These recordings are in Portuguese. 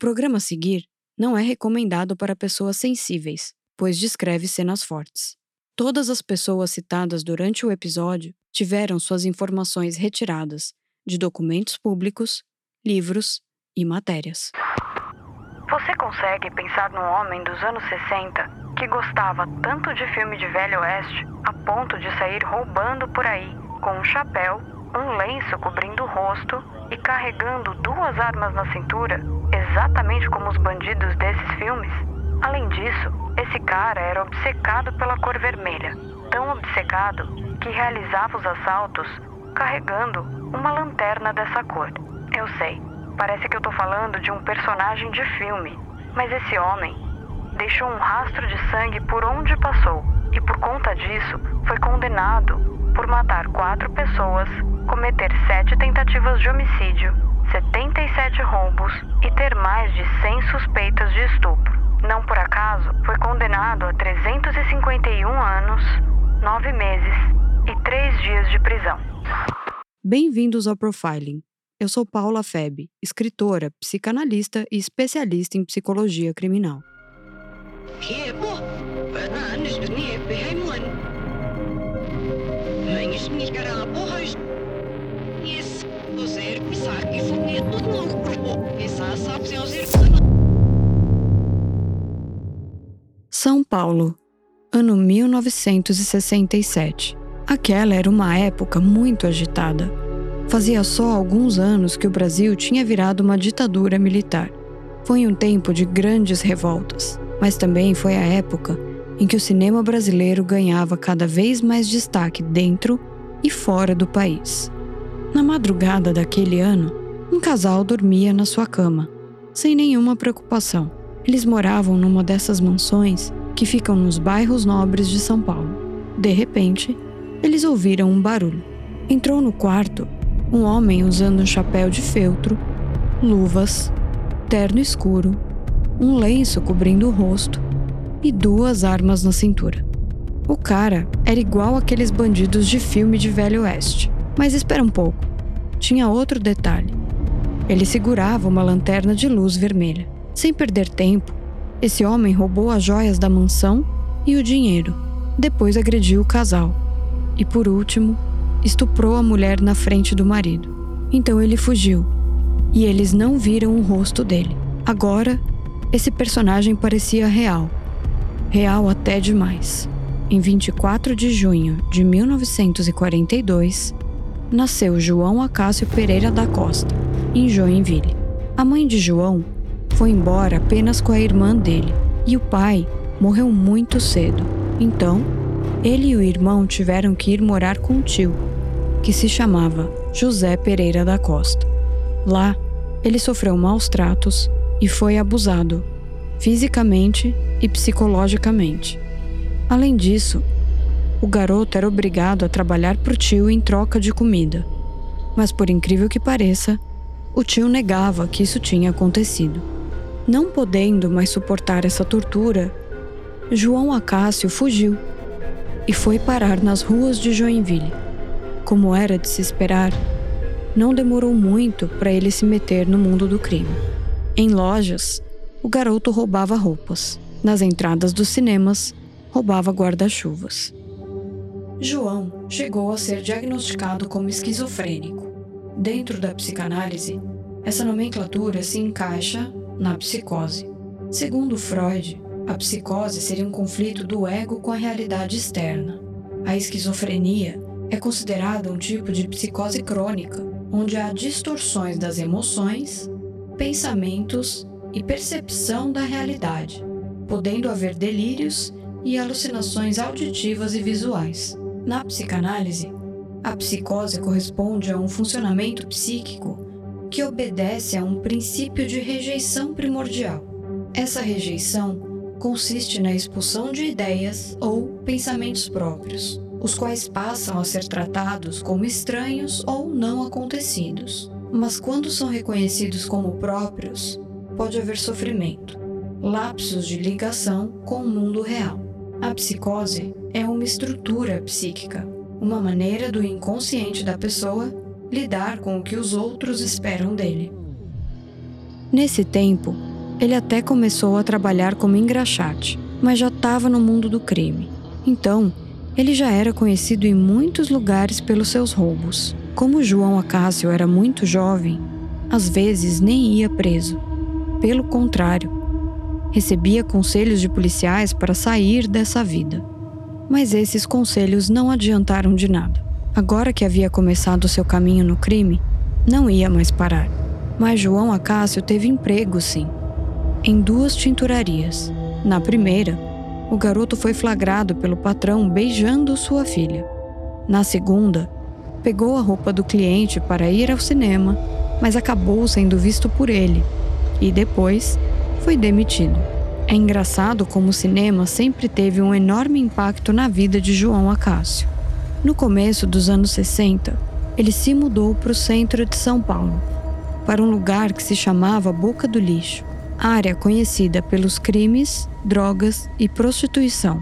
programa a seguir não é recomendado para pessoas sensíveis, pois descreve cenas fortes. Todas as pessoas citadas durante o episódio tiveram suas informações retiradas de documentos públicos, livros e matérias. Você consegue pensar num homem dos anos 60 que gostava tanto de filme de Velho Oeste a ponto de sair roubando por aí com um chapéu, um lenço cobrindo o rosto e carregando duas armas na cintura, exatamente como os bandidos desses filmes? Além disso, esse cara era obcecado pela cor vermelha, tão obcecado que realizava os assaltos carregando uma lanterna dessa cor. Eu sei, parece que eu tô falando de um personagem de filme, mas esse homem deixou um rastro de sangue por onde passou e por conta disso foi condenado por matar quatro pessoas, cometer sete tentativas de homicídio, 77 roubos e ter mais de 100 suspeitas de estupro. Não por acaso, foi condenado a 351 anos, 9 meses e 3 dias de prisão. Bem-vindos ao Profiling. Eu sou Paula Feb, escritora, psicanalista e especialista em psicologia criminal. São Paulo, ano 1967. Aquela era uma época muito agitada. Fazia só alguns anos que o Brasil tinha virado uma ditadura militar. Foi um tempo de grandes revoltas, mas também foi a época em que o cinema brasileiro ganhava cada vez mais destaque dentro e fora do país. Na madrugada daquele ano, um casal dormia na sua cama, sem nenhuma preocupação. Eles moravam numa dessas mansões que ficam nos bairros nobres de São Paulo. De repente, eles ouviram um barulho. Entrou no quarto um homem usando um chapéu de feltro, luvas, terno escuro, um lenço cobrindo o rosto e duas armas na cintura. O cara era igual aqueles bandidos de filme de Velho Oeste. Mas espera um pouco. Tinha outro detalhe. Ele segurava uma lanterna de luz vermelha. Sem perder tempo, esse homem roubou as joias da mansão e o dinheiro. Depois agrediu o casal. E por último, estuprou a mulher na frente do marido. Então ele fugiu. E eles não viram o rosto dele. Agora, esse personagem parecia real. Real até demais. Em 24 de junho de 1942, nasceu João Acácio Pereira da Costa, em Joinville. A mãe de João foi embora apenas com a irmã dele e o pai morreu muito cedo. Então, ele e o irmão tiveram que ir morar com o tio, que se chamava José Pereira da Costa. Lá, ele sofreu maus tratos e foi abusado, fisicamente e psicologicamente. Além disso, o garoto era obrigado a trabalhar para o tio em troca de comida. Mas, por incrível que pareça, o tio negava que isso tinha acontecido. Não podendo mais suportar essa tortura, João Acácio fugiu e foi parar nas ruas de Joinville. Como era de se esperar, não demorou muito para ele se meter no mundo do crime. Em lojas, o garoto roubava roupas. Nas entradas dos cinemas, roubava guarda-chuvas. João chegou a ser diagnosticado como esquizofrênico. Dentro da psicanálise, essa nomenclatura se encaixa na psicose. Segundo Freud, a psicose seria um conflito do ego com a realidade externa. A esquizofrenia é considerada um tipo de psicose crônica, onde há distorções das emoções, pensamentos e percepção da realidade, podendo haver delírios e alucinações auditivas e visuais. Na psicanálise, a psicose corresponde a um funcionamento psíquico que obedece a um princípio de rejeição primordial. Essa rejeição consiste na expulsão de ideias ou pensamentos próprios, os quais passam a ser tratados como estranhos ou não acontecidos. Mas quando são reconhecidos como próprios, pode haver sofrimento, lapsos de ligação com o mundo real. A psicose é uma estrutura psíquica, uma maneira do inconsciente da pessoa lidar com o que os outros esperam dele. Nesse tempo, Ele até começou a trabalhar como engraxate, mas já estava no mundo do crime. Então, ele já era conhecido em muitos lugares pelos seus roubos. Como João Acácio era muito jovem, às vezes nem ia preso. Pelo contrário, recebia conselhos de policiais para sair dessa vida. Mas esses conselhos não adiantaram de nada. Agora que havia começado seu caminho no crime, não ia mais parar. Mas João Acácio teve emprego, sim, em duas tinturarias. Na primeira, o garoto foi flagrado pelo patrão beijando sua filha. Na segunda, pegou a roupa do cliente para ir ao cinema, mas acabou sendo visto por ele e depois foi demitido. É engraçado como o cinema sempre teve um enorme impacto na vida de João Acácio. No começo dos anos 60, ele se mudou para o centro de São Paulo, para um lugar que se chamava Boca do Lixo área conhecida pelos crimes, drogas e prostituição.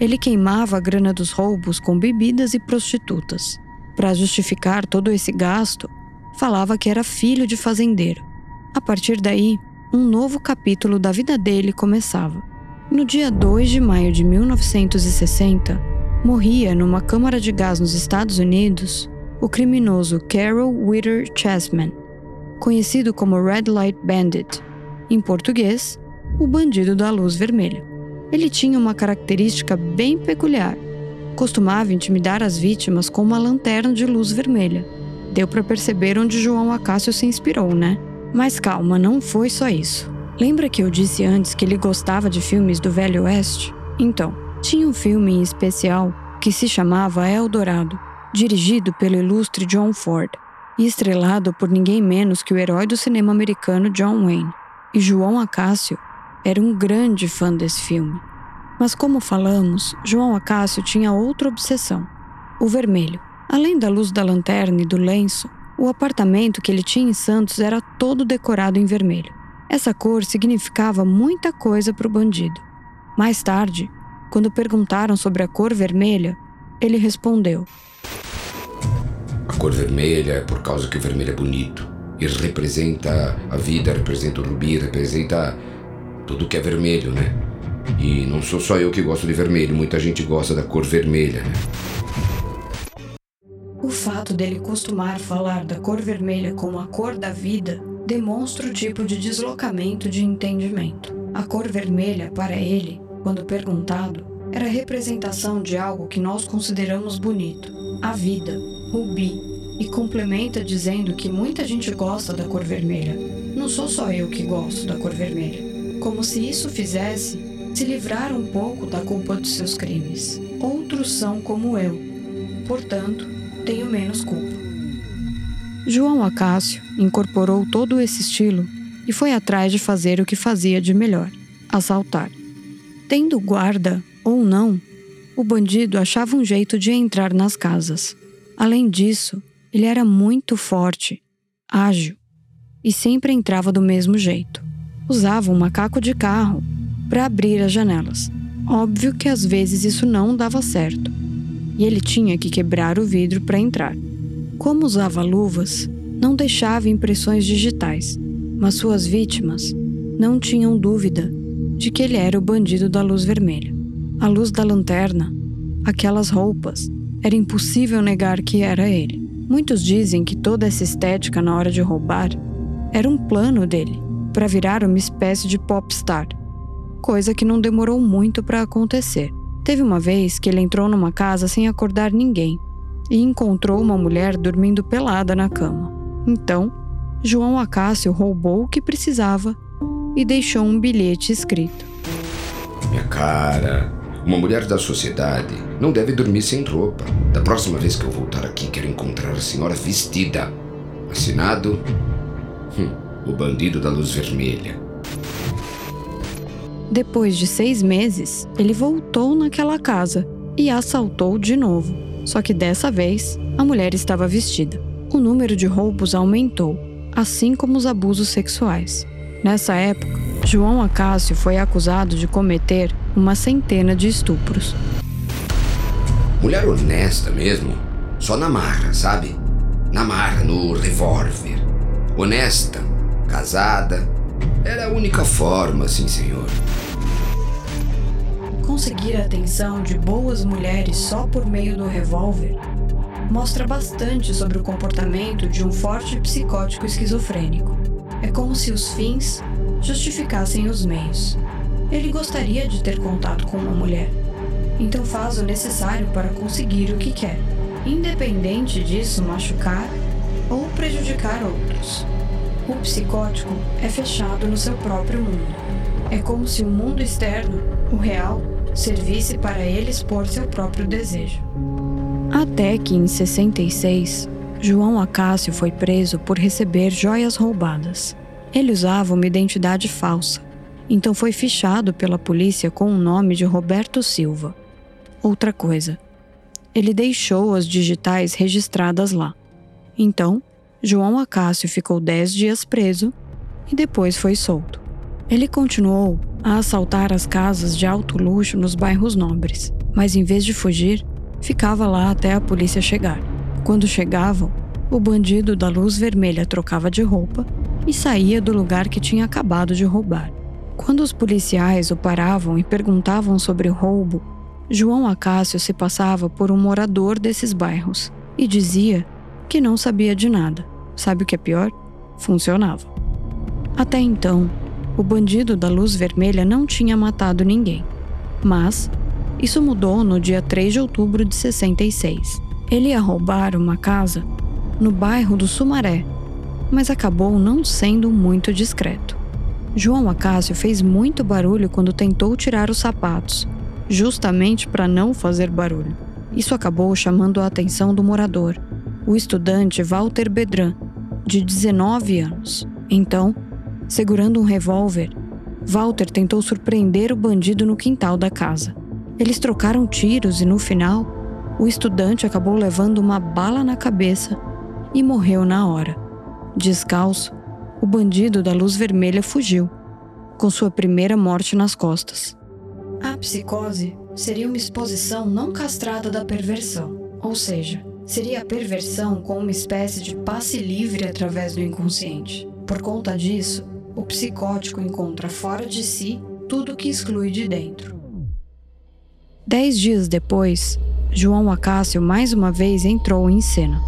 Ele queimava a grana dos roubos com bebidas e prostitutas. Para justificar todo esse gasto, falava que era filho de fazendeiro. A partir daí, um novo capítulo da vida dele começava. No dia 2 de maio de 1960, morria numa câmara de gás nos Estados Unidos o criminoso Carol Witter Chessman, conhecido como Red Light Bandit, em português, o bandido da luz vermelha. Ele tinha uma característica bem peculiar. Costumava intimidar as vítimas com uma lanterna de luz vermelha. Deu para perceber onde João Acácio se inspirou, né? Mas calma, não foi só isso. Lembra que eu disse antes que ele gostava de filmes do Velho Oeste? Então, tinha um filme em especial que se chamava Eldorado, dirigido pelo ilustre John Ford e estrelado por ninguém menos que o herói do cinema americano John Wayne. E João Acácio era um grande fã desse filme. Mas, como falamos, João Acácio tinha outra obsessão: o vermelho. Além da luz da lanterna e do lenço, o apartamento que ele tinha em Santos era todo decorado em vermelho. Essa cor significava muita coisa para o bandido. Mais tarde, quando perguntaram sobre a cor vermelha, ele respondeu: A cor vermelha é por causa que o vermelho é bonito e representa a vida, representa o rubi, representa tudo que é vermelho, né? E não sou só eu que gosto de vermelho, muita gente gosta da cor vermelha, né? O fato dele costumar falar da cor vermelha como a cor da vida demonstra o tipo de deslocamento de entendimento. A cor vermelha, para ele, quando perguntado, era representação de algo que nós consideramos bonito: a vida, rubi, e complementa dizendo que muita gente gosta da cor vermelha. Não sou só eu que gosto da cor vermelha. Como se isso fizesse se livrar um pouco da culpa dos seus crimes. Outros são como eu. Portanto, tenho menos culpa. João Acácio incorporou todo esse estilo e foi atrás de fazer o que fazia de melhor: assaltar. Tendo guarda ou não, o bandido achava um jeito de entrar nas casas. Além disso, ele era muito forte, ágil e sempre entrava do mesmo jeito. Usava um macaco de carro para abrir as janelas. Óbvio que às vezes isso não dava certo e ele tinha que quebrar o vidro para entrar. Como usava luvas, não deixava impressões digitais, mas suas vítimas não tinham dúvida de que ele era o bandido da luz vermelha. A luz da lanterna, aquelas roupas, era impossível negar que era ele. Muitos dizem que toda essa estética na hora de roubar era um plano dele para virar uma espécie de popstar, coisa que não demorou muito para acontecer. Teve uma vez que ele entrou numa casa sem acordar ninguém e encontrou uma mulher dormindo pelada na cama. Então, João Acácio roubou o que precisava e deixou um bilhete escrito: Minha cara, uma mulher da sociedade não deve dormir sem roupa. Da próxima vez que eu voltar aqui, quero encontrar a senhora vestida. Assinado. Hum, o bandido da luz vermelha. Depois de seis meses, ele voltou naquela casa e assaltou de novo. Só que dessa vez, a mulher estava vestida. O número de roubos aumentou, assim como os abusos sexuais. Nessa época, João Acácio foi acusado de cometer uma centena de estupros. Mulher honesta mesmo, só na marra, sabe? Na marra, no revólver. Honesta, casada, Era a única forma, sim, senhor. Conseguir a atenção de boas mulheres só por meio do revólver mostra bastante sobre o comportamento de um forte psicótico esquizofrênico. É como se os fins justificassem os meios. Ele gostaria de ter contato com uma mulher, então faz o necessário para conseguir o que quer, independente disso machucar ou prejudicar outros. O psicótico é fechado no seu próprio mundo. É como se o mundo externo, o real, servisse para ele expor seu próprio desejo. Até que em 66, João Acácio foi preso por receber joias roubadas. Ele usava uma identidade falsa, então foi fichado pela polícia com o nome de Roberto Silva. Outra coisa, ele deixou as digitais registradas lá. Então, João Acácio ficou 10 dias preso e depois foi solto. Ele continuou a assaltar as casas de alto luxo nos bairros nobres, mas em vez de fugir, ficava lá até a polícia chegar. Quando chegavam, o bandido da luz vermelha trocava de roupa e saía do lugar que tinha acabado de roubar. Quando os policiais o paravam e perguntavam sobre o roubo, João Acácio se passava por um morador desses bairros e dizia que não sabia de nada. Sabe o que é pior? Funcionava. Até então, o bandido da luz vermelha não tinha matado ninguém. Mas isso mudou no dia 3 de outubro de 66. Ele ia roubar uma casa no bairro do Sumaré, mas acabou não sendo muito discreto. João Acácio fez muito barulho quando tentou tirar os sapatos, justamente para não fazer barulho. Isso acabou chamando a atenção do morador, o estudante Walter Bedran, de 19 anos. Então, segurando um revólver, Walter tentou surpreender o bandido no quintal da casa. Eles trocaram tiros e no final, o estudante acabou levando uma bala na cabeça e morreu na hora. Descalço, o bandido da luz vermelha fugiu, com sua primeira morte nas costas. A psicose seria uma exposição não castrada da perversão, ou seja, seria a perversão com uma espécie de passe livre através do inconsciente. Por conta disso, o psicótico encontra fora de si tudo que exclui de dentro. Dez dias depois, João Acácio mais uma vez entrou em cena.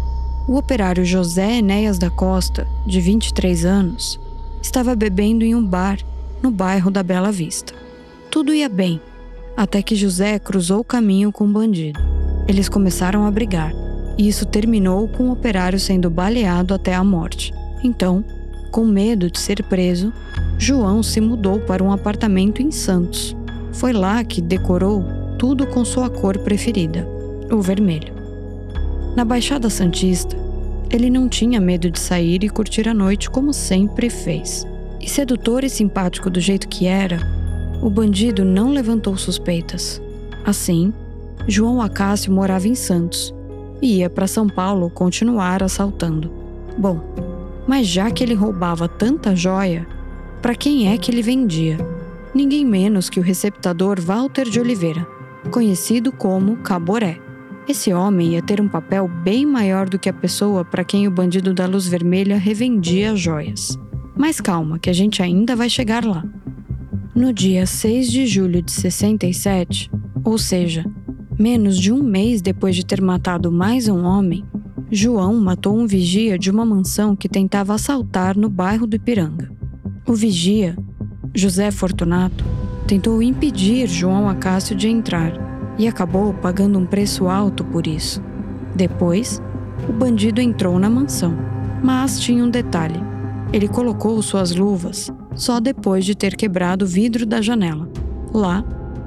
O operário José Enéas da Costa, de 23 anos, estava bebendo em um bar no bairro da Bela Vista. Tudo ia bem, até que José cruzou o caminho com um bandido. Eles começaram a brigar e isso terminou com o operário sendo baleado até a morte. Então, com medo de ser preso, João se mudou para um apartamento em Santos. Foi lá que decorou tudo com sua cor preferida, o vermelho. Na Baixada Santista, ele não tinha medo de sair e curtir a noite como sempre fez. E sedutor e simpático do jeito que era, o bandido não levantou suspeitas. Assim, João Acácio morava em Santos e ia para São Paulo continuar assaltando. Bom, mas já que ele roubava tanta joia, para quem é que ele vendia? Ninguém menos que o receptador Walter de Oliveira, conhecido como Caboré. Esse homem ia ter um papel bem maior do que a pessoa para quem o bandido da luz vermelha revendia joias. Mas calma, que a gente ainda vai chegar lá. No dia 6 de julho de 67, ou seja, Menos de um mês depois de ter matado mais um homem, João matou um vigia de uma mansão que tentava assaltar no bairro do Ipiranga. O vigia, José Fortunato, tentou impedir João Acácio de entrar e acabou pagando um preço alto por isso. Depois, o bandido entrou na mansão, mas tinha um detalhe: ele colocou suas luvas só depois de ter quebrado o vidro da janela. Lá,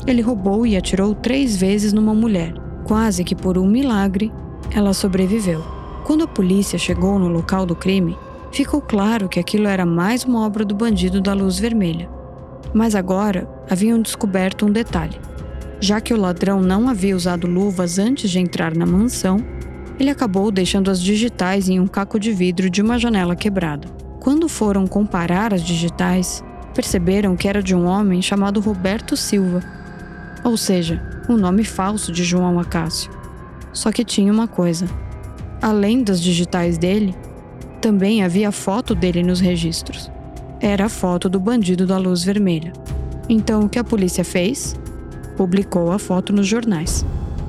ele roubou e atirou três vezes numa mulher. Quase que por um milagre, ela sobreviveu. Quando a polícia chegou no local do crime, ficou claro que aquilo era mais uma obra do bandido da luz vermelha. Mas agora haviam descoberto um detalhe. Já que o ladrão não havia usado luvas antes de entrar na mansão, ele acabou deixando as digitais em um caco de vidro de uma janela quebrada. Quando foram comparar as digitais, perceberam que era de um homem chamado Roberto Silva, ou seja, o nome falso de João Acácio. Só que tinha uma coisa: além das digitais dele, também havia foto dele nos registros. era a foto do bandido da luz vermelha. Então o que a polícia fez? Publicou a foto nos jornais.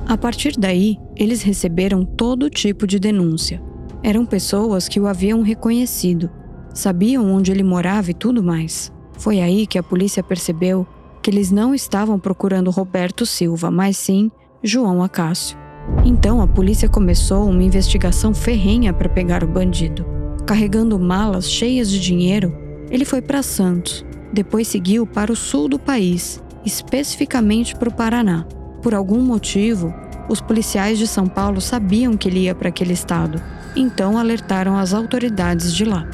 A partir daí, eles receberam todo tipo de denúncia. Eram pessoas que o haviam reconhecido, sabiam onde ele morava e tudo mais. Foi aí que a polícia percebeu que eles não estavam procurando Roberto Silva, mas sim João Acácio. Então a polícia começou uma investigação ferrenha para pegar o bandido. Carregando malas cheias de dinheiro, ele foi para Santos, depois seguiu para o sul do país, especificamente para o Paraná. Por algum motivo, os policiais de São Paulo sabiam que ele ia para aquele estado, então alertaram as autoridades de lá.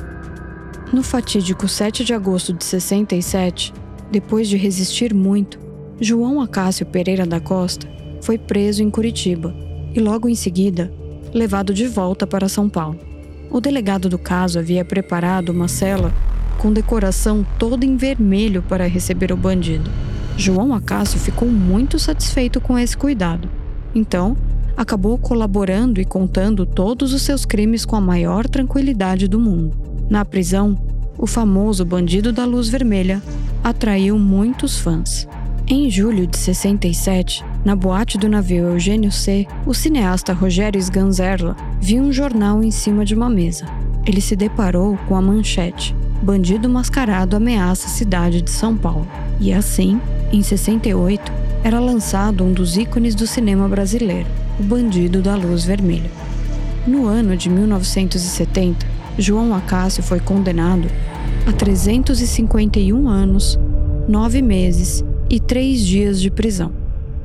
No fatídico 7 de agosto de 67, depois de resistir muito, João Acácio Pereira da Costa foi preso em Curitiba e logo em seguida levado de volta para São Paulo. O delegado do caso havia preparado uma cela com decoração toda em vermelho para receber o bandido. João Acácio ficou muito satisfeito com esse cuidado. Então, acabou colaborando e contando todos os seus crimes com a maior tranquilidade do mundo. Na prisão, o famoso bandido da luz vermelha atraiu muitos fãs. Em julho de 67, na boate do navio Eugênio C, o cineasta Rogério Sganzerla viu um jornal em cima de uma mesa. Ele se deparou com a manchete: Bandido mascarado ameaça a cidade de São Paulo. E assim, em 68, era lançado um dos ícones do cinema brasileiro, O Bandido da Luz Vermelha. No ano de 1970, João Acácio foi condenado a 351 anos, 9 meses e 3 dias de prisão.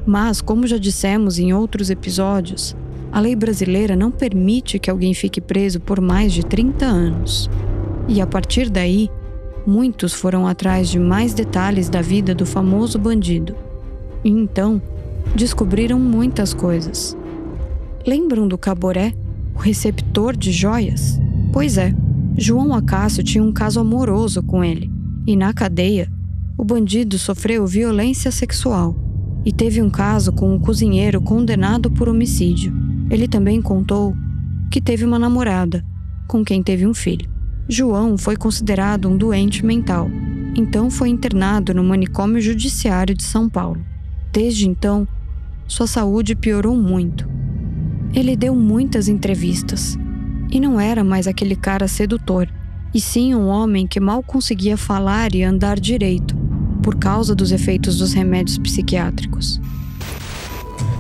Mas, como já dissemos em outros episódios, a lei brasileira não permite que alguém fique preso por mais de 30 anos. E a partir daí, muitos foram atrás de mais detalhes da vida do famoso bandido. E então, descobriram muitas coisas. Lembram do Caboré, o receptor de joias? Pois é, João Acácio tinha um caso amoroso com ele, e na cadeia, o bandido sofreu violência sexual e teve um caso com um cozinheiro condenado por homicídio. Ele também contou que teve uma namorada, com quem teve um filho. João foi considerado um doente mental, então foi internado no manicômio judiciário de São Paulo. Desde então, sua saúde piorou muito. Ele deu muitas entrevistas e não era mais aquele cara sedutor, e sim um homem que mal conseguia falar e andar direito, por causa dos efeitos dos remédios psiquiátricos.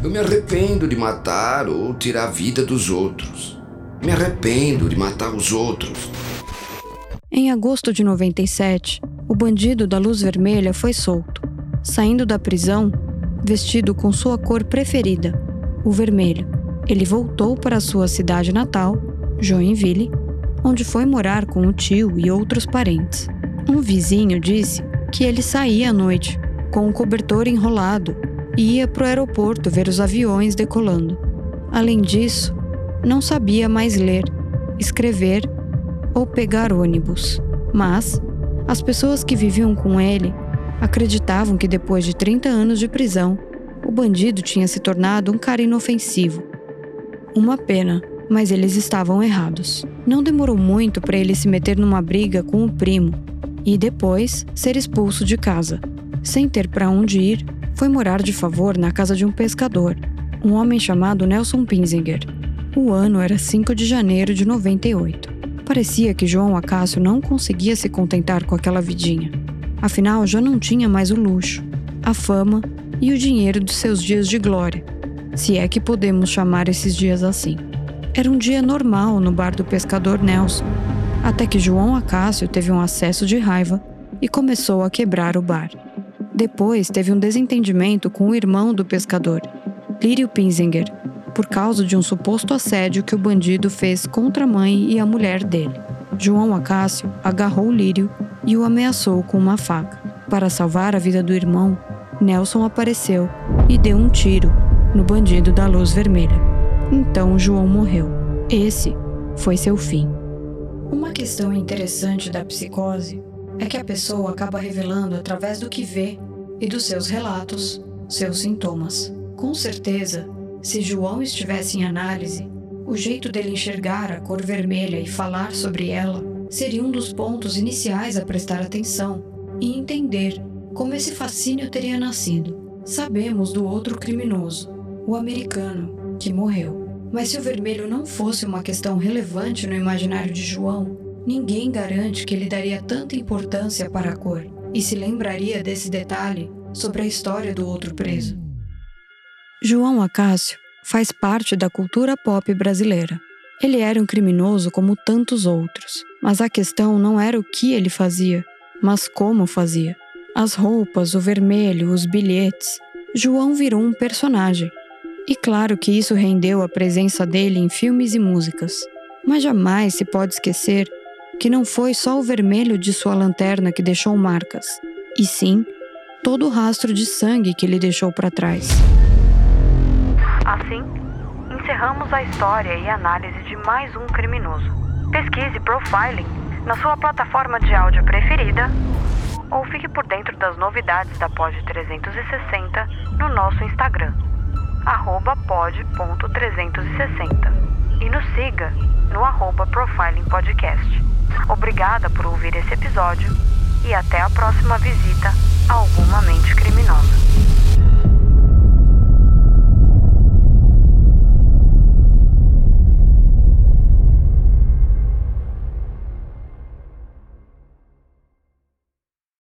Eu me arrependo de matar ou tirar a vida dos outros. Me arrependo de matar os outros. Em agosto de 97, o bandido da luz vermelha foi solto, saindo da prisão vestido com sua cor preferida, o vermelho. Ele voltou para sua cidade natal Joinville, onde foi morar com o tio e outros parentes. Um vizinho disse que ele saía à noite, com um cobertor enrolado, e ia para o aeroporto ver os aviões decolando. Além disso, não sabia mais ler, escrever ou pegar ônibus. Mas as pessoas que viviam com ele acreditavam que depois de 30 anos de prisão, o bandido tinha se tornado um cara inofensivo. Uma pena, mas eles estavam errados. Não demorou muito para ele se meter numa briga com o primo e depois ser expulso de casa. Sem ter para onde ir, foi morar de favor na casa de um pescador, um homem chamado Nelson Pinzinger. O ano era 5 de janeiro de 98. Parecia que João Acácio não conseguia se contentar com aquela vidinha. Afinal, já não tinha mais o luxo, a fama e o dinheiro dos seus dias de glória, se é que podemos chamar esses dias assim. Era um dia normal no bar do pescador Nelson, até que João Acácio teve um acesso de raiva e começou a quebrar o bar. Depois teve um desentendimento com o irmão do pescador, Lírio Pinzinger, por causa de um suposto assédio que o bandido fez contra a mãe e a mulher dele. João Acácio agarrou Lírio e o ameaçou com uma faca. Para salvar a vida do irmão, Nelson apareceu e deu um tiro no bandido da luz vermelha. Então João morreu. Esse foi seu fim. Uma questão interessante da psicose é que a pessoa acaba revelando através do que vê e dos seus relatos seus sintomas. Com certeza, se João estivesse em análise, o jeito dele enxergar a cor vermelha e falar sobre ela seria um dos pontos iniciais a prestar atenção e entender como esse fascínio teria nascido. Sabemos do outro criminoso, o americano, que morreu. Mas se o vermelho não fosse uma questão relevante no imaginário de João, ninguém garante que ele daria tanta importância para a cor e se lembraria desse detalhe sobre a história do outro preso. João Acácio faz parte da cultura pop brasileira. Ele era um criminoso como tantos outros, mas a questão não era o que ele fazia, mas como fazia. As roupas, o vermelho, os bilhetes. João virou um personagem. E claro que isso rendeu a presença dele em filmes e músicas. Mas jamais se pode esquecer que não foi só o vermelho de sua lanterna que deixou marcas, e sim todo o rastro de sangue que ele deixou para trás. Assim, encerramos a história e análise de mais um criminoso. Pesquise Profiling na sua plataforma de áudio preferida ou fique por dentro das novidades da Pod 360 no nosso Instagram, pod.360 e nos siga no arroba Profiling Podcast. Obrigada por ouvir esse episódio e até a próxima visita a alguma mente criminosa.